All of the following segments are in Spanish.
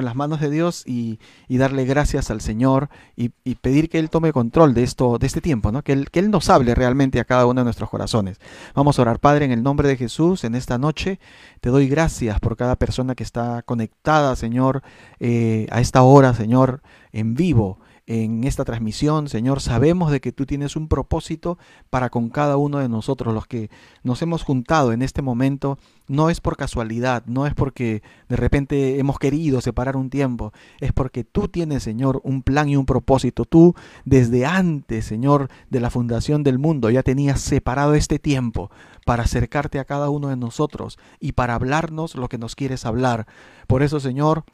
en las manos de Dios y, darle gracias al Señor y, pedir que Él tome control de esto, de este tiempo, ¿no? Que Él, que Él nos hable realmente a cada uno de nuestros corazones. Vamos a orar, Padre, en el nombre de Jesús, en esta noche. Te doy gracias por cada persona que está conectada, Señor, eh, a esta hora, Señor, en vivo en esta transmisión, Señor. Sabemos de que tú tienes un propósito para con cada uno de nosotros, los que nos hemos juntado en este momento. No es por casualidad, no es porque de repente hemos querido separar un tiempo, es porque tú tienes, Señor, un plan y un propósito. Tú desde antes, Señor, de la fundación del mundo, ya tenías separado este tiempo para acercarte a cada uno de nosotros y para hablarnos lo que nos quieres hablar. Por eso, Señor,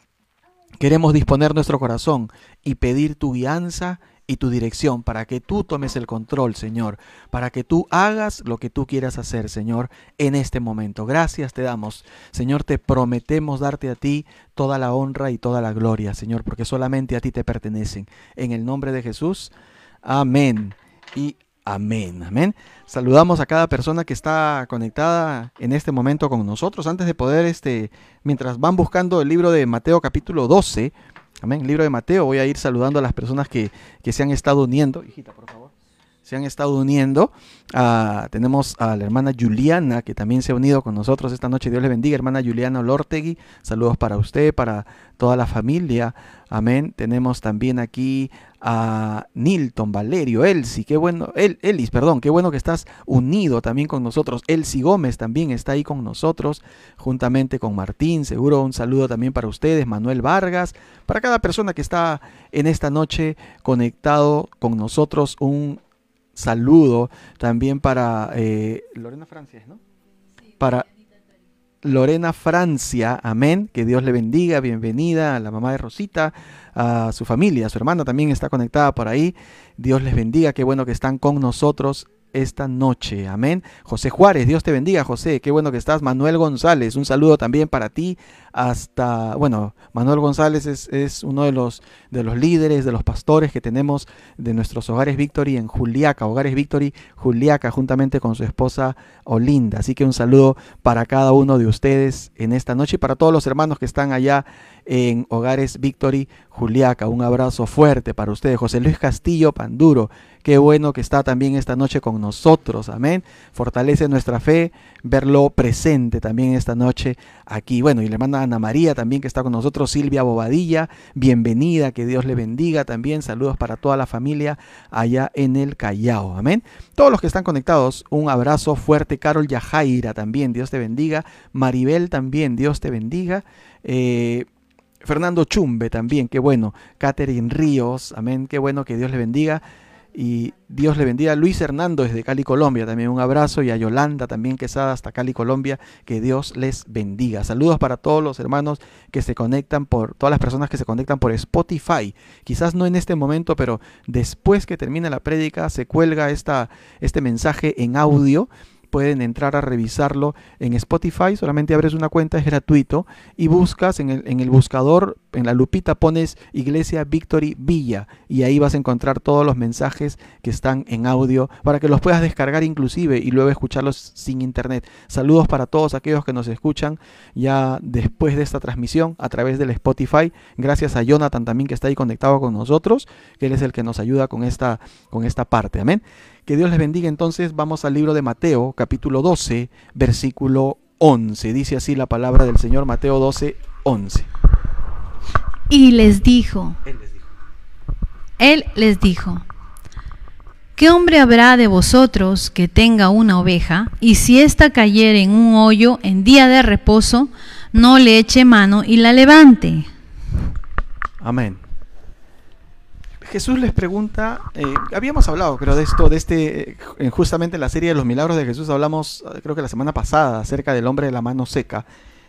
Queremos disponer nuestro corazón y pedir tu guianza y tu dirección para que tú tomes el control, Señor, para que tú hagas lo que tú quieras hacer, Señor, en este momento. Gracias te damos, Señor, te prometemos darte a ti toda la honra y toda la gloria, Señor, porque solamente a ti te pertenecen. En el nombre de Jesús, amén. Y Amén, amén. Saludamos a cada persona que está conectada en este momento con nosotros. Antes de poder, este, mientras van buscando el libro de Mateo capítulo 12, amén, libro de Mateo, voy a ir saludando a las personas que, que se han estado uniendo. Hijita, por favor se han estado uniendo. Ah, tenemos a la hermana Juliana, que también se ha unido con nosotros esta noche. Dios le bendiga, hermana Juliana Lortegui. Saludos para usted, para toda la familia. Amén. Tenemos también aquí a Nilton, Valerio, Elsie, qué bueno, El, Elis, perdón, qué bueno que estás unido también con nosotros. Elsie Gómez también está ahí con nosotros, juntamente con Martín. Seguro un saludo también para ustedes, Manuel Vargas, para cada persona que está en esta noche conectado con nosotros. Un saludo también para eh, Lorena Francia, ¿no? Para Lorena Francia, amén, que Dios le bendiga, bienvenida a la mamá de Rosita, a su familia, a su hermana también está conectada por ahí, Dios les bendiga, qué bueno que están con nosotros esta noche. Amén. José Juárez, Dios te bendiga, José. Qué bueno que estás. Manuel González, un saludo también para ti. Hasta, bueno, Manuel González es, uno de los, de los líderes, de los pastores que tenemos de nuestros hogares Victory en Juliaca, hogares Victory Juliaca, juntamente con su esposa Olinda. Así que un saludo para cada uno de ustedes en esta noche y para todos los hermanos que están allá en Hogares Victory Juliaca. Un abrazo fuerte para ustedes. José Luis Castillo Panduro, Qué bueno que está también esta noche con nosotros. Amén. Fortalece nuestra fe verlo presente también esta noche aquí. Bueno, y le manda Ana María también que está con nosotros. Silvia Bobadilla, bienvenida. Que Dios le bendiga también. Saludos para toda la familia allá en el Callao. Amén. Todos los que están conectados, un abrazo fuerte. Carol Yajaira también. Dios te bendiga. Maribel también. Dios te bendiga. Eh, Fernando Chumbe también, qué bueno. Catherine Ríos, amén, qué bueno que Dios le bendiga. Y Dios le bendiga a Luis Hernando desde Cali, Colombia. También un abrazo. Y a Yolanda también que está hasta Cali, Colombia. Que Dios les bendiga. Saludos para todos los hermanos que se conectan por, todas las personas que se conectan por Spotify. Quizás no en este momento, pero después que termine la prédica se cuelga esta, este mensaje en audio pueden entrar a revisarlo en Spotify, solamente abres una cuenta, es gratuito, y buscas en el, en el buscador, en la lupita pones Iglesia Victory Villa, y ahí vas a encontrar todos los mensajes que están en audio para que los puedas descargar inclusive y luego escucharlos sin internet. Saludos para todos aquellos que nos escuchan ya después de esta transmisión a través del Spotify. Gracias a Jonathan también que está ahí conectado con nosotros, que él es el que nos ayuda con esta, con esta parte. Amén. Que Dios les bendiga. Entonces vamos al libro de Mateo, capítulo 12, versículo 11. Dice así la palabra del Señor, Mateo 12, 11. Y les dijo, Él les dijo, Él les dijo, ¿qué hombre habrá de vosotros que tenga una oveja y si ésta cayere en un hoyo en día de reposo, no le eche mano y la levante? Amén. Jesús les pregunta, eh, habíamos hablado creo de esto, de este, eh, justamente en la serie de los milagros de Jesús hablamos eh, creo que la semana pasada acerca del hombre de la mano seca.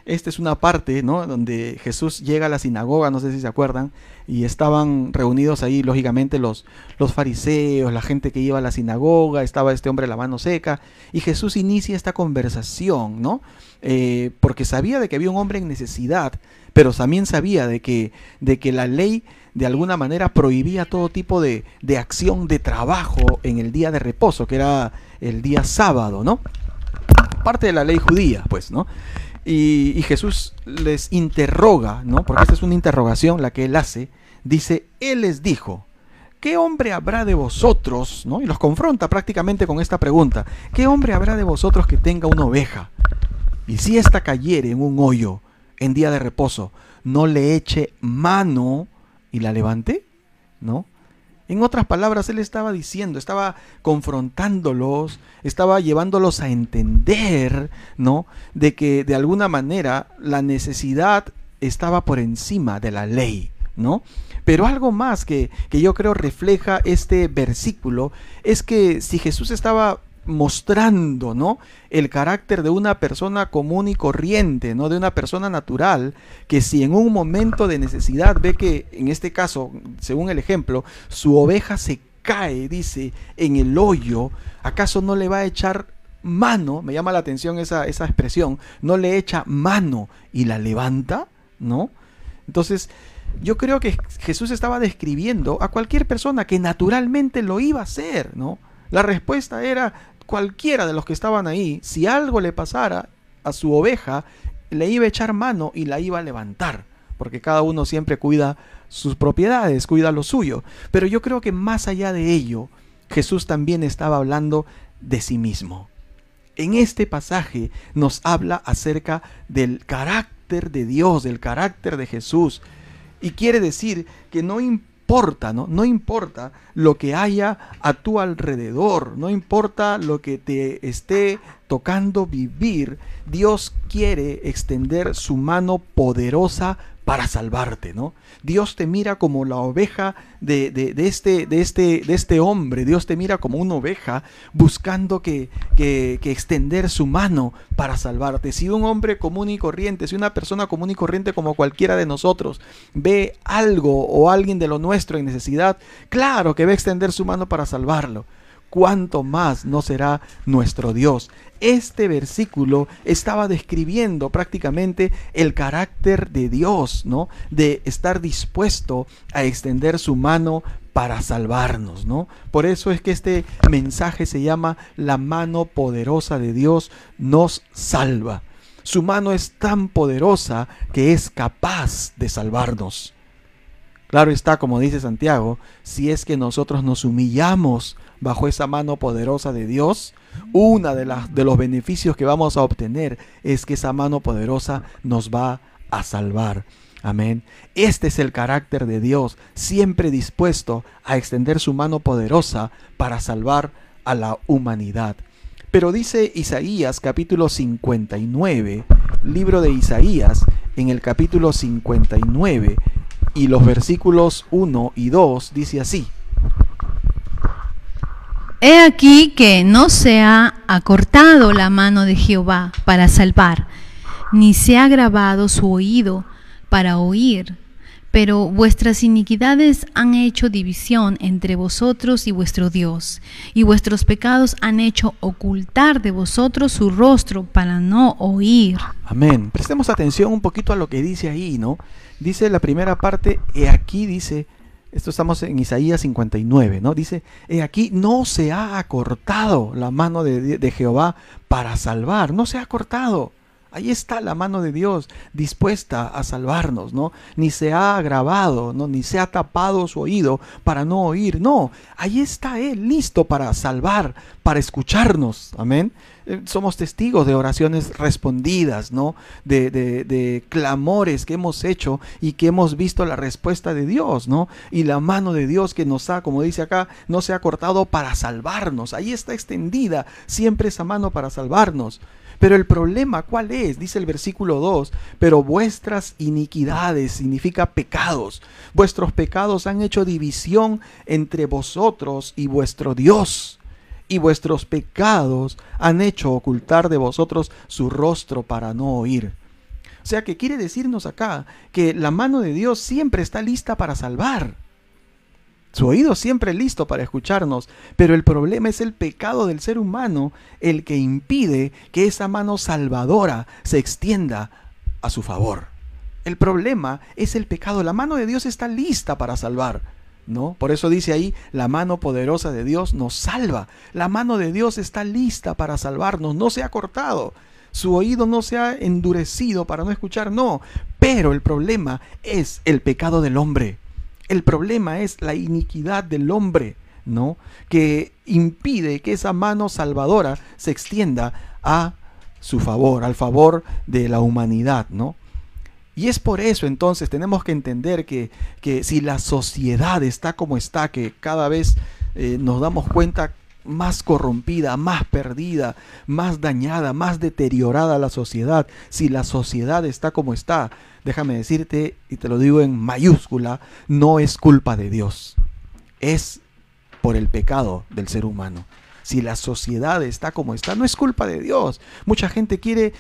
Esta es una parte, ¿no? Donde Jesús llega a la sinagoga, no sé si se acuerdan, y estaban reunidos ahí, lógicamente, los, los fariseos, la gente que iba a la sinagoga, estaba este hombre la mano seca, y Jesús inicia esta conversación, ¿no? porque sabía de que había un hombre en necesidad, pero también sabía de que, de que la ley de alguna manera prohibía todo tipo de, de acción de trabajo en el día de reposo, que era el día sábado, ¿no? Parte de la ley judía, pues, ¿no? Y, Jesús les interroga, ¿no? Porque esta es una interrogación la que él hace. Dice, Él les dijo, ¿qué hombre habrá de vosotros? ¿no? Y los confronta prácticamente con esta pregunta. ¿Qué hombre habrá de vosotros que tenga una oveja? Y si ésta cayere en un hoyo en día de reposo, no le eche mano y la levante, ¿no? En otras palabras, él estaba diciendo, estaba confrontándolos, estaba llevándolos a entender, ¿no? De que de alguna manera la necesidad estaba por encima de la ley, ¿no? Pero algo más que, que yo creo refleja este versículo es que si Jesús estaba mostrando, ¿no? El carácter de una persona común y corriente, ¿no? De una persona natural, que si en un momento de necesidad ve que, en este caso, según el ejemplo, su oveja se cae, dice, en el hoyo, ¿acaso no le va a echar mano? Me llama la atención esa, esa expresión, no le echa mano y la levanta, ¿no? Entonces, yo creo que Jesús estaba describiendo a cualquier persona que naturalmente lo iba a hacer, ¿no? La respuesta era, cualquiera de los que estaban ahí, si algo le pasara a su oveja, le iba a echar mano y la iba a levantar, porque cada uno siempre cuida sus propiedades, cuida lo suyo. Pero yo creo que más allá de ello, Jesús también estaba hablando de sí mismo. En este pasaje nos habla acerca del carácter de Dios, del carácter de Jesús. Y quiere decir que no importa importa, ¿no? No importa lo que haya a tu alrededor, no importa lo que te esté tocando vivir, Dios quiere extender su mano poderosa para salvarte, ¿no? Dios te mira como la oveja de, este, de, este, de este hombre, Dios te mira como una oveja buscando que, que, que, extender su mano para salvarte. Si un hombre común y corriente, si una persona común y corriente como cualquiera de nosotros ve algo o alguien de lo nuestro en necesidad, claro que va a extender su mano para salvarlo cuánto más no será nuestro Dios. Este versículo estaba describiendo prácticamente el carácter de Dios, ¿no? De estar dispuesto a extender su mano para salvarnos, ¿no? Por eso es que este mensaje se llama la mano poderosa de Dios nos salva. Su mano es tan poderosa que es capaz de salvarnos. Claro está, como dice Santiago, si es que nosotros nos humillamos bajo esa mano poderosa de Dios, una de, las, de los beneficios que vamos a obtener es que esa mano poderosa nos va a salvar. Amén. Este es el carácter de Dios, siempre dispuesto a extender su mano poderosa para salvar a la humanidad. Pero dice Isaías capítulo 59, libro de Isaías, en el capítulo 59 y los versículos 1 y 2 dice así. He aquí que no se ha acortado la mano de Jehová para salvar, ni se ha grabado su oído para oír, pero vuestras iniquidades han hecho división entre vosotros y vuestro Dios, y vuestros pecados han hecho ocultar de vosotros su rostro para no oír. Amén. Prestemos atención un poquito a lo que dice ahí, ¿no? Dice la primera parte, he aquí dice, esto estamos en Isaías 59, ¿no? Dice, he aquí no se ha acortado la mano de, de Jehová para salvar, no se ha acortado. Ahí está la mano de Dios dispuesta a salvarnos, ¿no? Ni se ha agravado, ¿no? Ni se ha tapado su oído para no oír, no. Ahí está Él listo para salvar, para escucharnos, amén. Eh, somos testigos de oraciones respondidas, ¿no? De, de, de, clamores que hemos hecho y que hemos visto la respuesta de Dios, ¿no? Y la mano de Dios que nos ha, como dice acá, no se ha cortado para salvarnos. Ahí está extendida siempre esa mano para salvarnos. Pero el problema, ¿cuál es? Dice el versículo 2, pero vuestras iniquidades significa pecados. Vuestros pecados han hecho división entre vosotros y vuestro Dios. Y vuestros pecados han hecho ocultar de vosotros su rostro para no oír. O sea que quiere decirnos acá que la mano de Dios siempre está lista para salvar. Su oído siempre listo para escucharnos, pero el problema es el pecado del ser humano, el que impide que esa mano salvadora se extienda a su favor. El problema es el pecado. La mano de Dios está lista para salvar. ¿No? Por eso dice ahí, la mano poderosa de Dios nos salva. La mano de Dios está lista para salvarnos, no se ha cortado. su oído no se ha endurecido para no escuchar, no. Pero el problema es el pecado del hombre. El problema es la iniquidad del hombre, ¿no? Que impide que esa mano salvadora se extienda a su favor, al favor de la humanidad, ¿no? Y es por eso entonces tenemos que entender que, que si la sociedad está como está, que cada vez eh, nos damos cuenta más corrompida, más perdida, más dañada, más deteriorada la sociedad, si la sociedad está como está, déjame decirte, y te lo digo en mayúscula, no es culpa de Dios, es por el pecado del ser humano. Si la sociedad está como está, no es culpa de Dios. Mucha gente quiere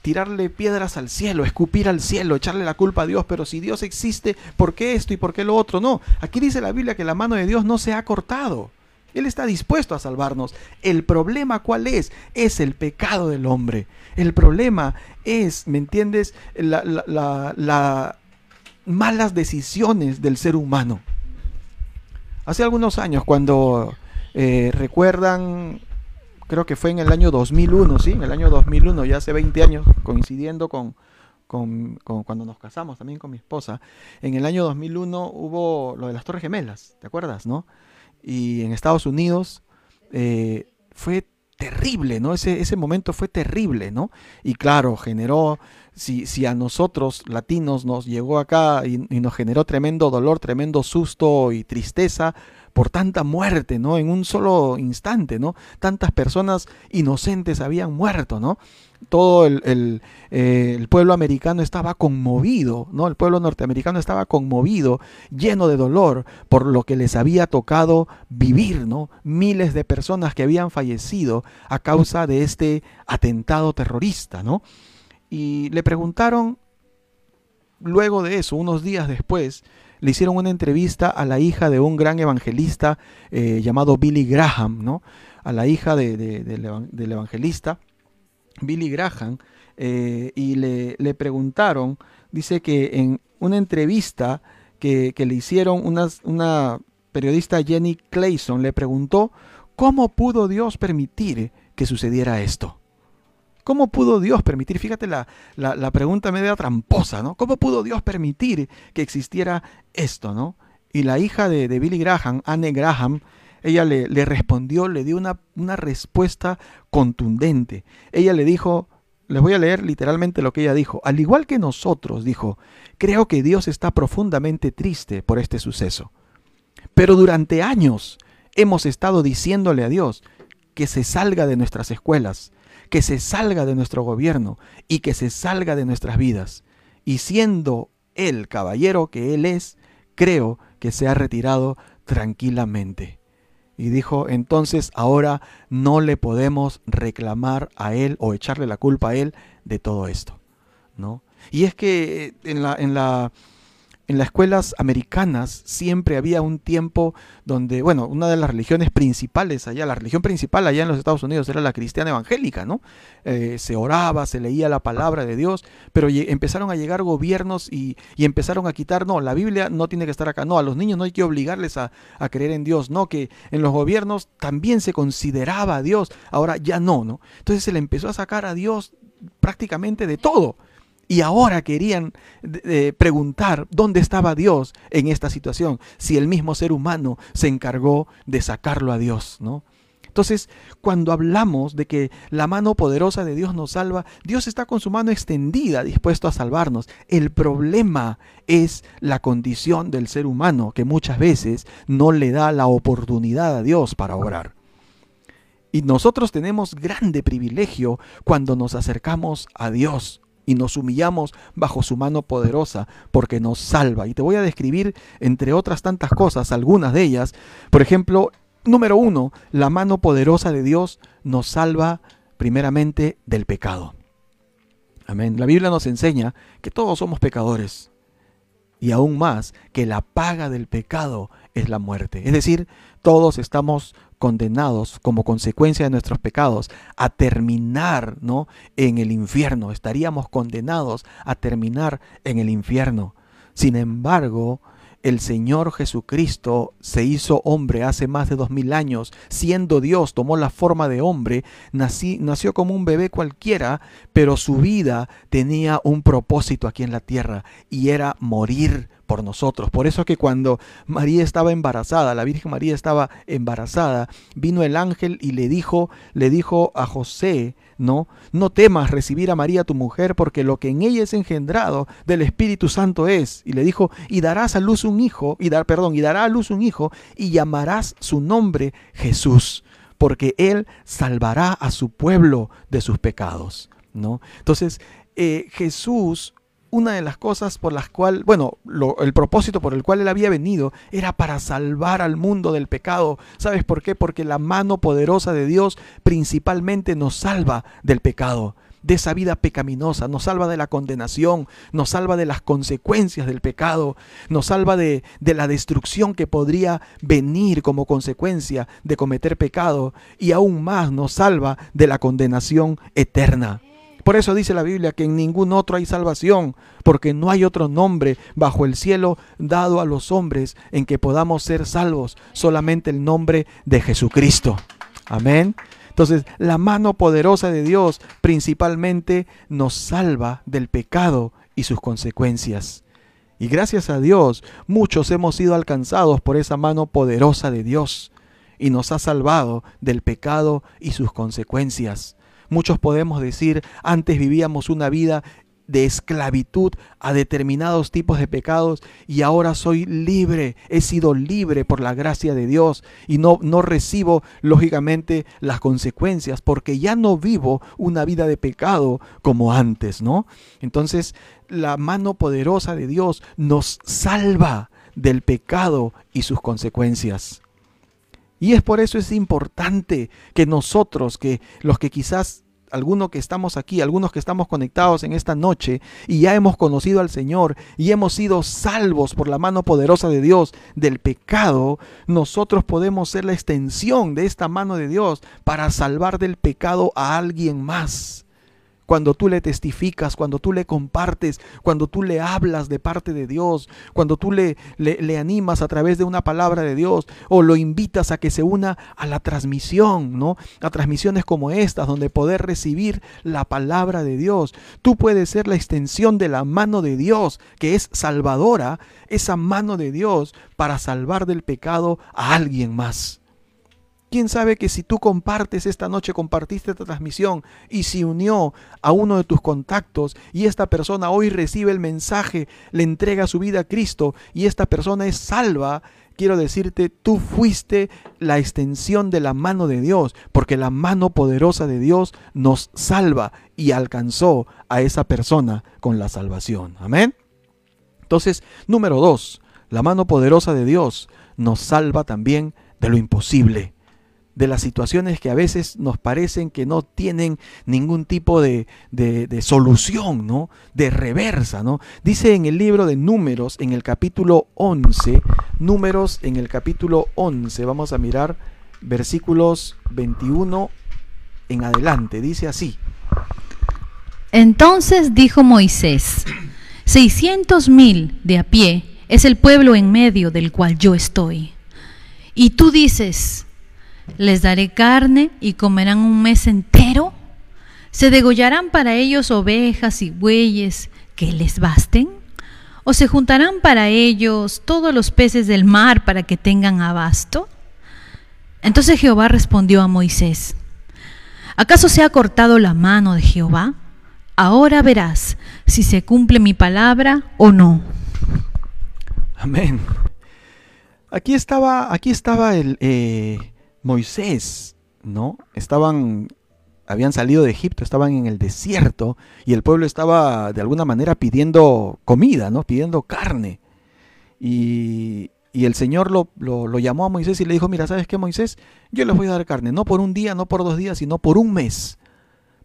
tirarle piedras al cielo, escupir al cielo, echarle la culpa a Dios, pero si Dios existe, ¿por qué esto y por qué lo otro? No, aquí dice la Biblia que la mano de Dios no se ha cortado. Él está dispuesto a salvarnos. El problema cuál es? Es el pecado del hombre. El problema es, ¿me entiendes? Las malas decisiones del ser humano. Hace algunos años, cuando eh, recuerdan creo que fue en el año 2001, ¿sí? En el año 2001, ya hace 20 años, coincidiendo con, con, cuando nos casamos también con mi esposa. En el año 2001 hubo lo de las Torres Gemelas, ¿te acuerdas, no? Y en Estados Unidos eh, fue terrible, ¿no? Ese, ese momento fue terrible, ¿no? Y claro, generó, si, si a nosotros latinos nos llegó acá y, y nos generó tremendo dolor, tremendo susto y tristeza, por tanta muerte, ¿no? En un solo instante, ¿no? Tantas personas inocentes habían muerto, ¿no? Todo el, eh, el, pueblo americano estaba conmovido, ¿no? El pueblo norteamericano estaba conmovido, lleno de dolor por lo que les había tocado vivir, ¿no? Miles de personas que habían fallecido a causa de este atentado terrorista, ¿no? Y le preguntaron, luego de eso, unos días después, le hicieron una entrevista a la hija de un gran evangelista eh, llamado Billy Graham, ¿no? A la hija del evangelista Billy Graham, eh, y le, le, preguntaron, dice que en una entrevista que, le hicieron una, periodista Jenny Clayson, le preguntó, ¿cómo pudo Dios permitir que sucediera esto? ¿Cómo pudo Dios permitir? Fíjate la, la, pregunta media tramposa, ¿no? ¿Cómo pudo Dios permitir que existiera esto, ¿no? Y la hija de, Billy Graham, Anne Graham, ella le, respondió, le dio una, una, respuesta contundente. Ella le dijo, les voy a leer literalmente lo que ella dijo, al igual que nosotros, dijo, creo que Dios está profundamente triste por este suceso. Pero durante años hemos estado diciéndole a Dios que se salga de nuestras escuelas, que se salga de nuestro gobierno y que se salga de nuestras vidas. Y siendo el caballero que él es, creo que se ha retirado tranquilamente. Y dijo, entonces ahora no le podemos reclamar a él o echarle la culpa a él de todo esto. ¿no? Y es que en la, en la en las escuelas americanas siempre había un tiempo donde, bueno, una de las religiones principales allá, la religión principal allá en los Estados Unidos era la cristiana evangélica, ¿no? Eh, se oraba, se leía la palabra de Dios, pero empezaron a llegar gobiernos y, empezaron a quitar, no, la Biblia no tiene que estar acá, no, a los niños no hay que obligarles a, a creer en Dios, no, que en los gobiernos también se consideraba a Dios, ahora ya no, ¿no? Entonces se le empezó a sacar a Dios prácticamente de todo. Y ahora querían preguntar dónde estaba Dios en esta situación, si el mismo ser humano se encargó de sacarlo a Dios, ¿no? Entonces, cuando hablamos de que la mano poderosa de Dios nos salva, Dios está con su mano extendida, dispuesto a salvarnos. El problema es la condición del ser humano, que muchas veces no le da la oportunidad a Dios para orar. Y nosotros tenemos grande privilegio cuando nos acercamos a Dios y nos humillamos bajo su mano poderosa porque nos salva. Y te voy a describir, entre otras tantas cosas, algunas de ellas. Por ejemplo, número uno, la mano poderosa de Dios nos salva primeramente del pecado. Amén. La Biblia nos enseña que todos somos pecadores. Y aún más, que la paga del pecado es la muerte. Es decir, todos estamos condenados como consecuencia de nuestros pecados a terminar ¿no? en el infierno. Estaríamos condenados a terminar en el infierno. Sin embargo, el Señor Jesucristo se hizo hombre hace más de dos mil años, siendo Dios, tomó la forma de hombre, nació como un bebé cualquiera, pero su vida tenía un propósito aquí en la tierra y era morir por nosotros. Por eso que cuando María estaba embarazada, la Virgen María estaba embarazada, vino el ángel y le dijo, le dijo a José, no, no temas recibir a María tu mujer, porque lo que en ella es engendrado del Espíritu Santo es. Y le dijo, y darás a luz un hijo, y dar, perdón, y dará a luz un hijo, y llamarás su nombre Jesús, porque él salvará a su pueblo de sus pecados. ¿no? Entonces, eh, Jesús una de las cosas por las cuales, bueno, el propósito por el cual él había venido era para salvar al mundo del pecado. ¿Sabes por qué? Porque la mano poderosa de Dios principalmente nos salva del pecado, de esa vida pecaminosa, nos salva de la condenación, nos salva de las consecuencias del pecado, nos salva de, de la destrucción que podría venir como consecuencia de cometer pecado y aún más nos salva de la condenación eterna. Por eso dice la Biblia que en ningún otro hay salvación, porque no hay otro nombre bajo el cielo dado a los hombres en que podamos ser salvos, solamente el nombre de Jesucristo. Amén. Entonces, la mano poderosa de Dios principalmente nos salva del pecado y sus consecuencias. Y gracias a Dios, muchos hemos sido alcanzados por esa mano poderosa de Dios y nos ha salvado del pecado y sus consecuencias. Muchos podemos decir, antes vivíamos una vida de esclavitud a determinados tipos de pecados y ahora soy libre, he sido libre por la gracia de Dios y no, no recibo lógicamente las consecuencias porque ya no vivo una vida de pecado como antes, ¿no? Entonces la mano poderosa de Dios nos salva del pecado y sus consecuencias. Y es por eso es importante que nosotros, que los que quizás algunos que estamos aquí, algunos que estamos conectados en esta noche y ya hemos conocido al Señor y hemos sido salvos por la mano poderosa de Dios del pecado, nosotros podemos ser la extensión de esta mano de Dios para salvar del pecado a alguien más cuando tú le testificas, cuando tú le compartes, cuando tú le hablas de parte de Dios, cuando tú le, le, animas a través de una palabra de Dios o lo invitas a que se una a la transmisión, ¿no? A transmisiones como estas, donde poder recibir la palabra de Dios. Tú puedes ser la extensión de la mano de Dios, que es salvadora, esa mano de Dios para salvar del pecado a alguien más. ¿Quién sabe que si tú compartes esta noche, compartiste esta transmisión y se unió a uno de tus contactos y esta persona hoy recibe el mensaje, le entrega su vida a Cristo y esta persona es salva, quiero decirte, tú fuiste la extensión de la mano de Dios, porque la mano poderosa de Dios nos salva y alcanzó a esa persona con la salvación. Amén. Entonces, número dos, la mano poderosa de Dios nos salva también de lo imposible de las situaciones que a veces nos parecen que no tienen ningún tipo de, solución, ¿no? De reversa, ¿no? Dice en el libro de Números, en el capítulo 11, Números en el capítulo 11, vamos a mirar versículos 21 en adelante, dice así. Entonces dijo Moisés, seiscientos mil de a pie es el pueblo en medio del cual yo estoy. Y tú dices, les daré carne y comerán un mes entero. ¿Se degollarán para ellos ovejas y bueyes que les basten? ¿O se juntarán para ellos todos los peces del mar para que tengan abasto? Entonces Jehová respondió a Moisés, ¿acaso se ha cortado la mano de Jehová? Ahora verás si se cumple mi palabra o no. Amén. Aquí estaba, aquí estaba el, eh, Moisés, ¿no? Estaban, habían salido de Egipto, estaban en el desierto y el pueblo estaba de alguna manera pidiendo comida, ¿no? Pidiendo carne. Y, el Señor lo, lo, llamó a Moisés y le dijo, mira, ¿sabes qué, Moisés? Yo les voy a dar carne, no por un día, no por dos días, sino por un mes.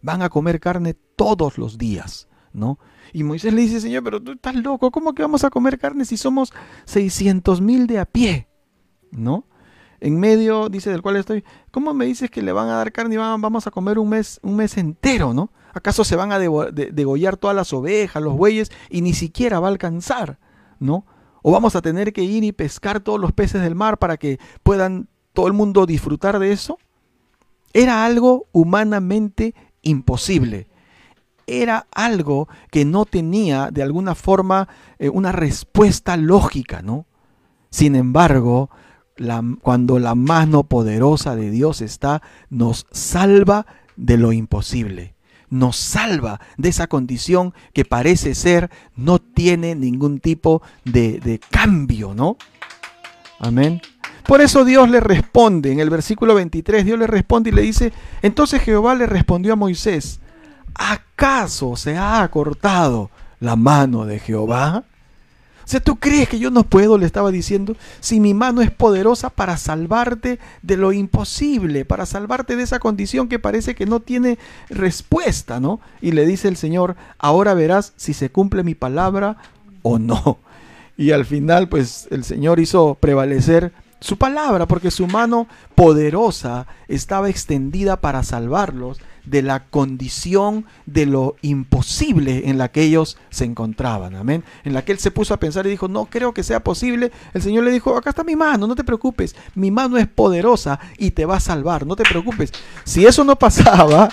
Van a comer carne todos los días, ¿no? Y Moisés le dice, Señor, pero tú estás loco, ¿cómo que vamos a comer carne si somos 600 mil de a pie? ¿No? En medio, dice, del cual estoy, ¿cómo me dices que le van a dar carne y vamos a comer un mes, un mes entero, ¿no? ¿Acaso se van a degollar todas las ovejas, los bueyes, y ni siquiera va a alcanzar, ¿no? ¿O vamos a tener que ir y pescar todos los peces del mar para que puedan todo el mundo disfrutar de eso? Era algo humanamente imposible. Era algo que no tenía de alguna forma eh, una respuesta lógica, ¿no? Sin embargo, cuando la mano poderosa de Dios está, nos salva de lo imposible. Nos salva de esa condición que parece ser no tiene ningún tipo de, de cambio, ¿no? Amén. Por eso Dios le responde, en el versículo 23, Dios le responde y le dice, entonces Jehová le respondió a Moisés, ¿acaso se ha acortado la mano de Jehová? Sea, ¿tú crees que yo no puedo, le estaba diciendo, si mi mano es poderosa para salvarte de lo imposible, para salvarte de esa condición que parece que no tiene respuesta, ¿no? Y le dice el Señor, ahora verás si se cumple mi palabra o no. Y al final, pues el Señor hizo prevalecer su palabra, porque su mano poderosa estaba extendida para salvarlos de la condición de lo imposible en la que ellos se encontraban. Amén. En la que él se puso a pensar y dijo, no creo que sea posible. El Señor le dijo, acá está mi mano, no te preocupes. Mi mano es poderosa y te va a salvar, no te preocupes. Si eso no pasaba,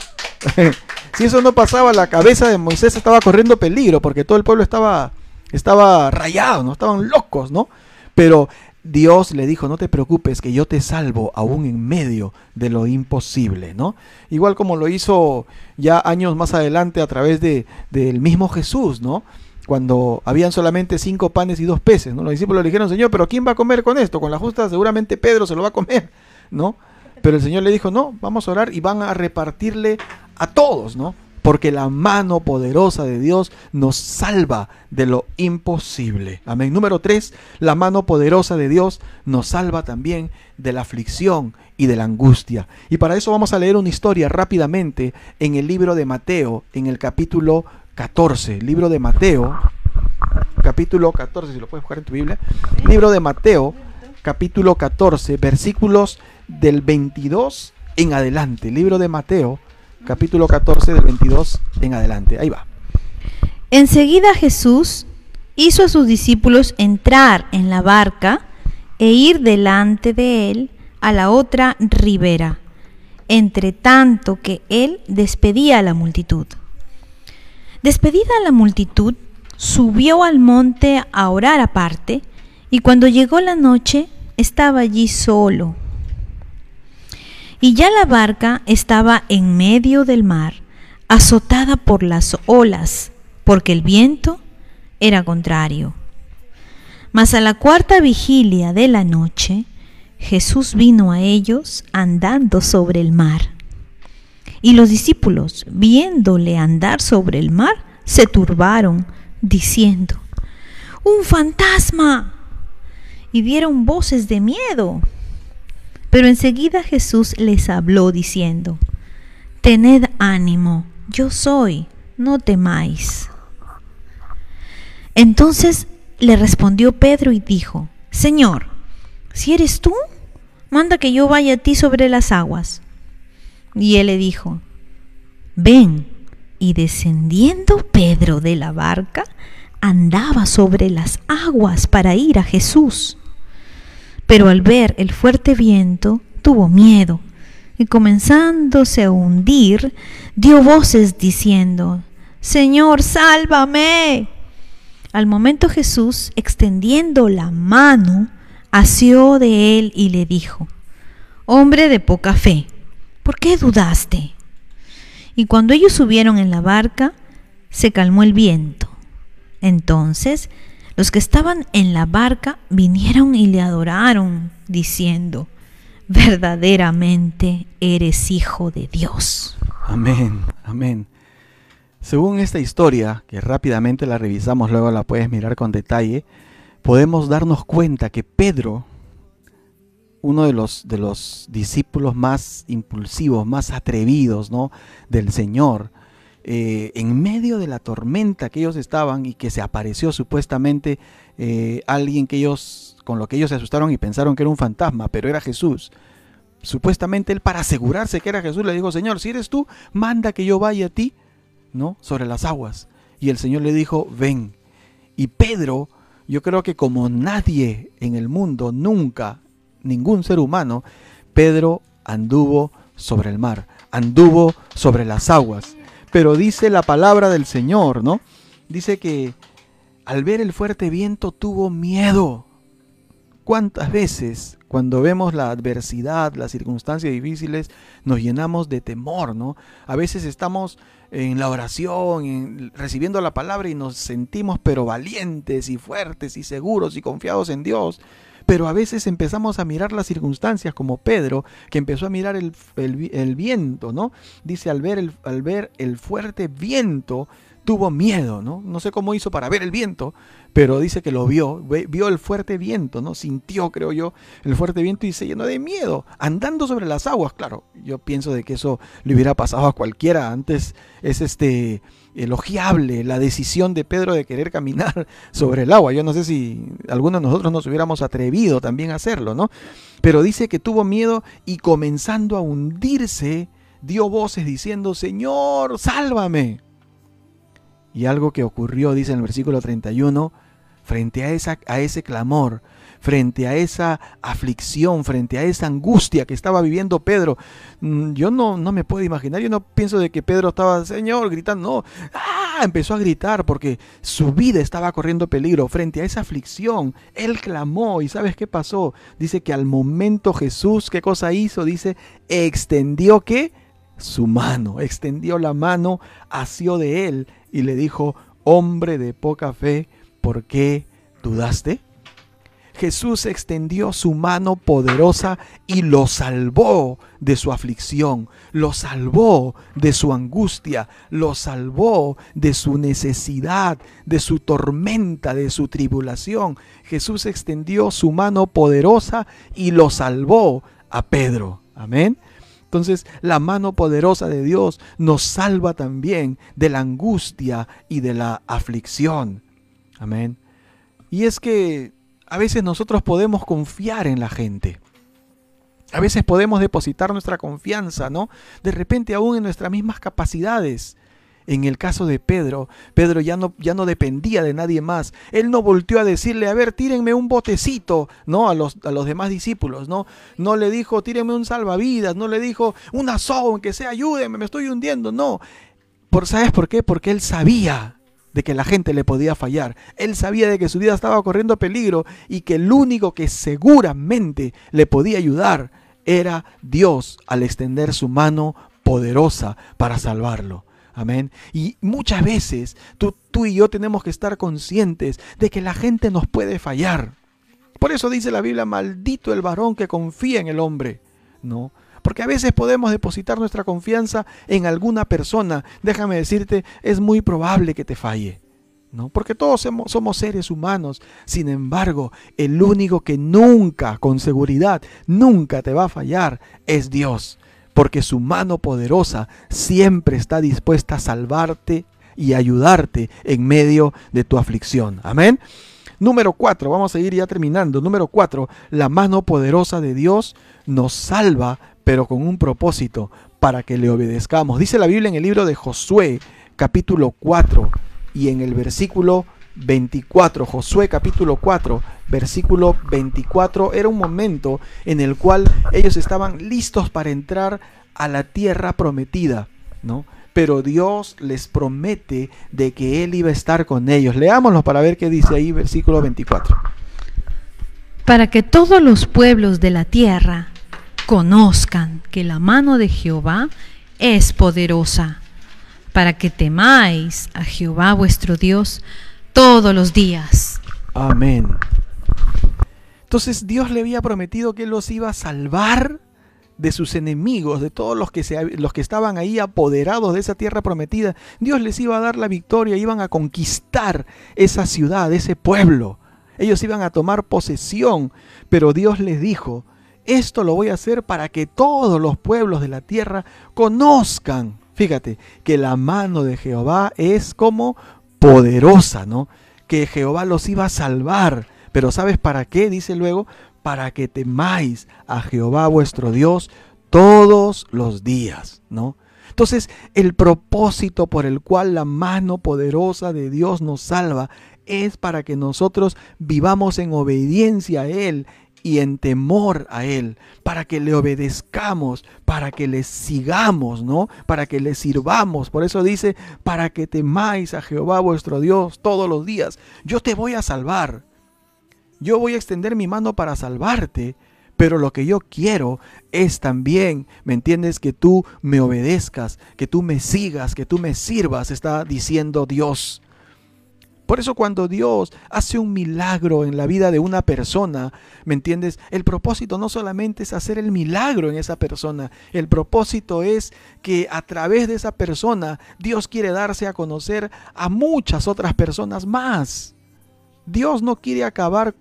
si eso no pasaba, la cabeza de Moisés estaba corriendo peligro porque todo el pueblo estaba, estaba rayado, ¿no? Estaban locos, ¿no? Pero Dios le dijo, no te preocupes, que yo te salvo aún en medio de lo imposible, ¿no? Igual como lo hizo ya años más adelante a través de, del mismo Jesús, ¿no? Cuando habían solamente cinco panes y dos peces, ¿no? Los discípulos le dijeron, Señor, pero ¿quién va a comer con esto? Con la justa seguramente Pedro se lo va a comer, ¿no? Pero el Señor le dijo, no, vamos a orar y van a repartirle a todos, ¿no? Porque la mano poderosa de Dios nos salva de lo imposible. Amén. Número tres, la mano poderosa de Dios nos salva también de la aflicción y de la angustia. Y para eso vamos a leer una historia rápidamente en el libro de Mateo, en el capítulo 14. Libro de Mateo, capítulo 14, si lo puedes buscar en tu Biblia. Libro de Mateo, capítulo 14, versículos del 22 en adelante. Libro de Mateo, capítulo 14 del 22 en adelante. Ahí va. Enseguida Jesús hizo a sus discípulos entrar en la barca e ir delante de él a la otra ribera, entre tanto que él despedía a la multitud. Despedida la multitud, subió al monte a orar aparte, y cuando llegó la noche estaba allí solo y ya la barca estaba en medio del mar, azotada por las olas, porque el viento era contrario. Mas a la cuarta vigilia de la noche, Jesús vino a ellos andando sobre el mar. Y los discípulos, viéndole andar sobre el mar, se turbaron, diciendo, ¡Un fantasma! Y dieron voces de miedo. Pero enseguida Jesús les habló diciendo, Tened ánimo, yo soy, no temáis. Entonces le respondió Pedro y dijo, Señor, si eres tú, manda que yo vaya a ti sobre las aguas. Y él le dijo, ven. Y descendiendo Pedro de la barca, andaba sobre las aguas para ir a Jesús pero al ver el fuerte viento tuvo miedo y comenzándose a hundir, dio voces diciendo, Señor, sálvame. Al momento Jesús, extendiendo la mano, asió de él y le dijo, Hombre de poca fe, ¿por qué dudaste? Y cuando ellos subieron en la barca, se calmó el viento. Entonces los que estaban en la barca vinieron y le adoraron, diciendo, verdaderamente eres hijo de Dios. Amén, amén. Según esta historia, que rápidamente la revisamos, luego la puedes mirar con detalle, podemos darnos cuenta que Pedro, uno de los, de los discípulos más impulsivos, más atrevidos ¿no? del Señor, eh, en medio de la tormenta que ellos estaban y que se apareció supuestamente eh, alguien que ellos, con lo que ellos se asustaron y pensaron que era un fantasma, pero era Jesús. Supuestamente él para asegurarse que era Jesús le dijo, Señor, si eres tú, manda que yo vaya a ti, ¿no? Sobre las aguas. Y el Señor le dijo, ven. Y Pedro Yo creo que como nadie en el mundo, nunca, ningún ser humano, Pedro anduvo sobre el mar, anduvo sobre las aguas. Pero dice la palabra del Señor, ¿no? Dice que al ver el fuerte viento tuvo miedo. ¿Cuántas veces cuando vemos la adversidad, las circunstancias difíciles, nos llenamos de temor, ¿no? A veces estamos en la oración, recibiendo la palabra y nos sentimos pero valientes y fuertes y seguros y confiados en Dios. Pero a veces empezamos a mirar las circunstancias como Pedro, que empezó a mirar el, viento, ¿no? Dice, al ver el, al ver el fuerte viento, tuvo miedo, ¿no? No sé cómo hizo para ver el viento, pero dice que lo vio, vio el fuerte viento, ¿no? Sintió, creo yo, el fuerte viento y se llenó de miedo, andando sobre las aguas, claro. Yo pienso de que eso le hubiera pasado a cualquiera. Antes es este elogiable la decisión de Pedro de querer caminar sobre el agua. Yo no sé si alguno de nosotros nos hubiéramos atrevido también a hacerlo, ¿no? Pero dice que tuvo miedo y comenzando a hundirse, dio voces diciendo, Señor, sálvame. Y algo que ocurrió, dice en el versículo 31, frente a, esa, a ese clamor, frente a esa aflicción, frente a esa angustia que estaba viviendo Pedro. Mm, yo no, no me puedo imaginar, yo no pienso de que Pedro estaba, Señor, gritando, no, ¡ah! empezó a gritar porque su vida estaba corriendo peligro. Frente a esa aflicción, él clamó y ¿sabes qué pasó? Dice que al momento Jesús, ¿qué cosa hizo? Dice, extendió qué? Su mano, extendió la mano, asió de él y le dijo, hombre de poca fe, ¿por qué dudaste? Jesús extendió su mano poderosa y lo salvó de su aflicción, lo salvó de su angustia, lo salvó de su necesidad, de su tormenta, de su tribulación. Jesús extendió su mano poderosa y lo salvó a Pedro. Amén. Entonces la mano poderosa de Dios nos salva también de la angustia y de la aflicción. Amén. Y es que a veces nosotros podemos confiar en la gente. A veces podemos depositar nuestra confianza, ¿no? De repente aún en nuestras mismas capacidades. En el caso de Pedro, Pedro ya no, ya no dependía de nadie más. Él no volteó a decirle, a ver, tírenme un botecito, ¿no? A los, a los demás discípulos, ¿no? No le dijo, tírenme un salvavidas, no le dijo, una soga, que sea, ayúdenme, me estoy hundiendo, no. Por, ¿Sabes por qué? Porque él sabía de que la gente le podía fallar. Él sabía de que su vida estaba corriendo peligro y que el único que seguramente le podía ayudar era Dios al extender su mano poderosa para salvarlo. Amén. Y muchas veces tú, tú y yo tenemos que estar conscientes de que la gente nos puede fallar. Por eso dice la Biblia, maldito el varón que confía en el hombre. ¿No? Porque a veces podemos depositar nuestra confianza en alguna persona. Déjame decirte, es muy probable que te falle. ¿no? Porque todos somos, seres humanos. Sin embargo, el único que nunca, con seguridad, nunca te va a fallar es Dios porque su mano poderosa siempre está dispuesta a salvarte y ayudarte en medio de tu aflicción. Amén. Número cuatro, vamos a ir ya terminando. Número cuatro, la mano poderosa de Dios nos salva, pero con un propósito, para que le obedezcamos. Dice la Biblia en el libro de Josué, capítulo 4, y en el versículo 24, Josué capítulo 4, versículo 24, era un momento en el cual ellos estaban listos para entrar a la tierra prometida, ¿no? Pero Dios les promete de que Él iba a estar con ellos. Leámoslo para ver qué dice ahí, versículo 24. Para que todos los pueblos de la tierra conozcan que la mano de Jehová es poderosa, para que temáis a Jehová vuestro Dios, todos los días. Amén. Entonces Dios le había prometido que los iba a salvar de sus enemigos, de todos los que, se, los que estaban ahí apoderados de esa tierra prometida. Dios les iba a dar la victoria, iban a conquistar esa ciudad, ese pueblo. Ellos iban a tomar posesión, pero Dios les dijo, esto lo voy a hacer para que todos los pueblos de la tierra conozcan, fíjate, que la mano de Jehová es como poderosa, ¿no? Que Jehová los iba a salvar. Pero ¿sabes para qué? Dice luego, para que temáis a Jehová vuestro Dios todos los días, ¿no? Entonces, el propósito por el cual la mano poderosa de Dios nos salva es para que nosotros vivamos en obediencia a Él y en temor a Él, para que le obedezcamos, para que le sigamos, ¿no? Para que le sirvamos. Por eso dice, para que temáis a Jehová vuestro Dios todos los días. Yo te voy a salvar. Yo voy a extender mi mano para salvarte. Pero lo que yo quiero es también, ¿me entiendes? Que tú me obedezcas, que tú me sigas, que tú me sirvas, está diciendo Dios. Por eso cuando Dios hace un milagro en la vida de una persona, ¿me entiendes? El propósito no solamente es hacer el milagro en esa persona, el propósito es que a través de esa persona Dios quiere darse a conocer a muchas otras personas más. Dios no quiere acabar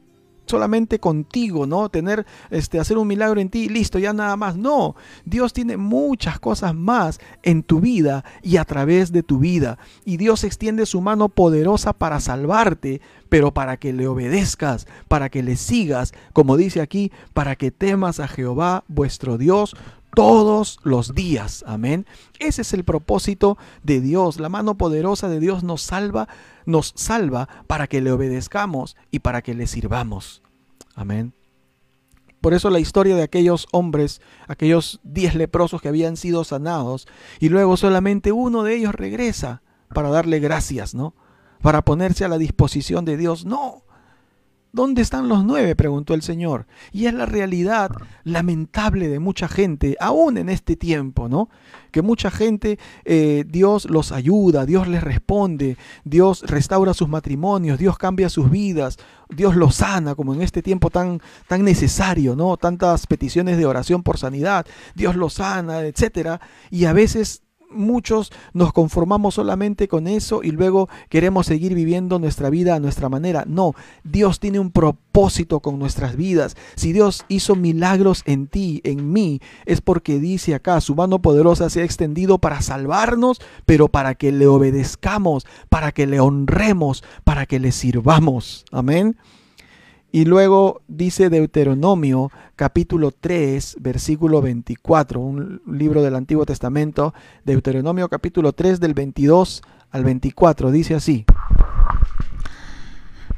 solamente contigo, ¿no? Tener, este, hacer un milagro en ti, listo, ya nada más. No, Dios tiene muchas cosas más en tu vida y a través de tu vida. Y Dios extiende su mano poderosa para salvarte, pero para que le obedezcas, para que le sigas, como dice aquí, para que temas a Jehová vuestro Dios todos los días. Amén. Ese es el propósito de Dios. La mano poderosa de Dios nos salva, nos salva para que le obedezcamos y para que le sirvamos. Amén. Por eso la historia de aquellos hombres, aquellos diez leprosos que habían sido sanados, y luego solamente uno de ellos regresa para darle gracias, ¿no? Para ponerse a la disposición de Dios. No, ¿Dónde están los nueve? preguntó el Señor. Y es la realidad lamentable de mucha gente, aún en este tiempo, ¿no? Que mucha gente, eh, Dios los ayuda, Dios les responde, Dios restaura sus matrimonios, Dios cambia sus vidas, Dios los sana, como en este tiempo tan, tan necesario, ¿no? Tantas peticiones de oración por sanidad, Dios los sana, etcétera. Y a veces muchos nos conformamos solamente con eso y luego queremos seguir viviendo nuestra vida a nuestra manera. No, Dios tiene un propósito con nuestras vidas. Si Dios hizo milagros en ti, en mí, es porque dice acá, su mano poderosa se ha extendido para salvarnos, pero para que le obedezcamos, para que le honremos, para que le sirvamos. Amén. Y luego dice Deuteronomio capítulo 3, versículo 24, un libro del Antiguo Testamento, Deuteronomio capítulo 3 del 22 al 24, dice así.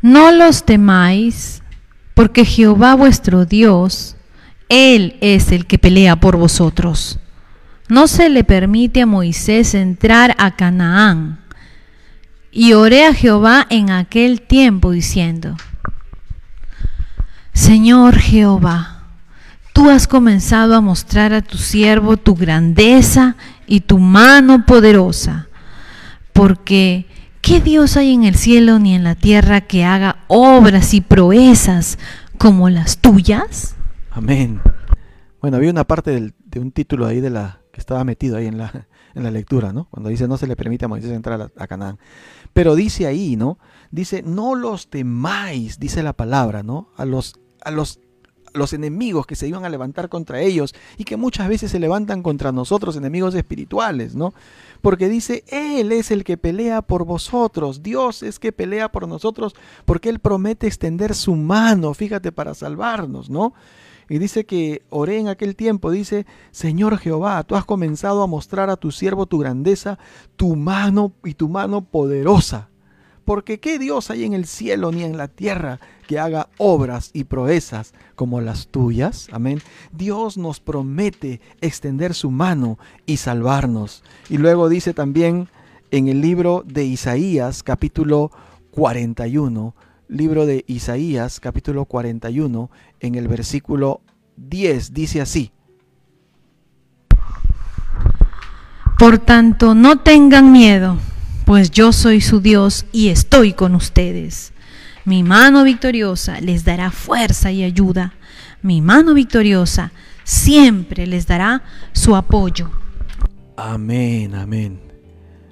No los temáis, porque Jehová vuestro Dios, Él es el que pelea por vosotros. No se le permite a Moisés entrar a Canaán. Y oré a Jehová en aquel tiempo diciendo, Señor Jehová, tú has comenzado a mostrar a tu siervo tu grandeza y tu mano poderosa, porque ¿qué Dios hay en el cielo ni en la tierra que haga obras y proezas como las tuyas? Amén. Bueno, había una parte de un título ahí de la que estaba metido ahí en la, en la lectura, ¿no? Cuando dice no se le permite a Moisés entrar a, a Canaán. Pero dice ahí, ¿no? Dice, no los temáis, dice la palabra, ¿no? A los a los, los enemigos que se iban a levantar contra ellos y que muchas veces se levantan contra nosotros, enemigos espirituales, ¿no? Porque dice, Él es el que pelea por vosotros, Dios es que pelea por nosotros, porque Él promete extender su mano, fíjate, para salvarnos, ¿no? Y dice que oré en aquel tiempo, dice, Señor Jehová, tú has comenzado a mostrar a tu siervo tu grandeza, tu mano y tu mano poderosa. Porque ¿qué Dios hay en el cielo ni en la tierra que haga obras y proezas como las tuyas? Amén. Dios nos promete extender su mano y salvarnos. Y luego dice también en el libro de Isaías capítulo 41, libro de Isaías capítulo 41, en el versículo 10, dice así. Por tanto, no tengan miedo pues yo soy su Dios y estoy con ustedes. Mi mano victoriosa les dará fuerza y ayuda. Mi mano victoriosa siempre les dará su apoyo. Amén, amén.